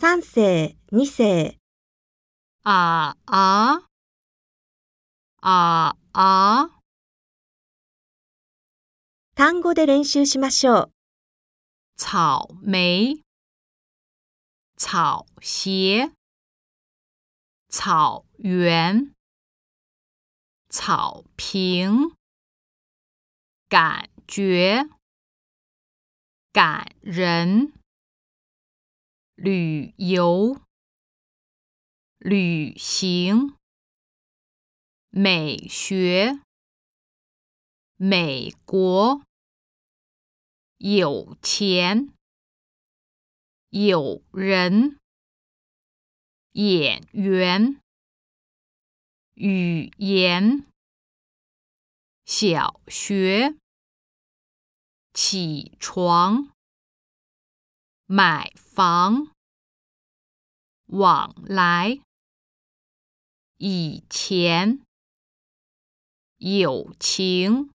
三世、二世。ああ、ああ。単語で練習しましょう。草莓、草鞋、草原、草坪、感觉、感人。旅游、旅行、美学、美国、有钱、有人、演员、语言、小学、起床、买房。往来，以前，友情。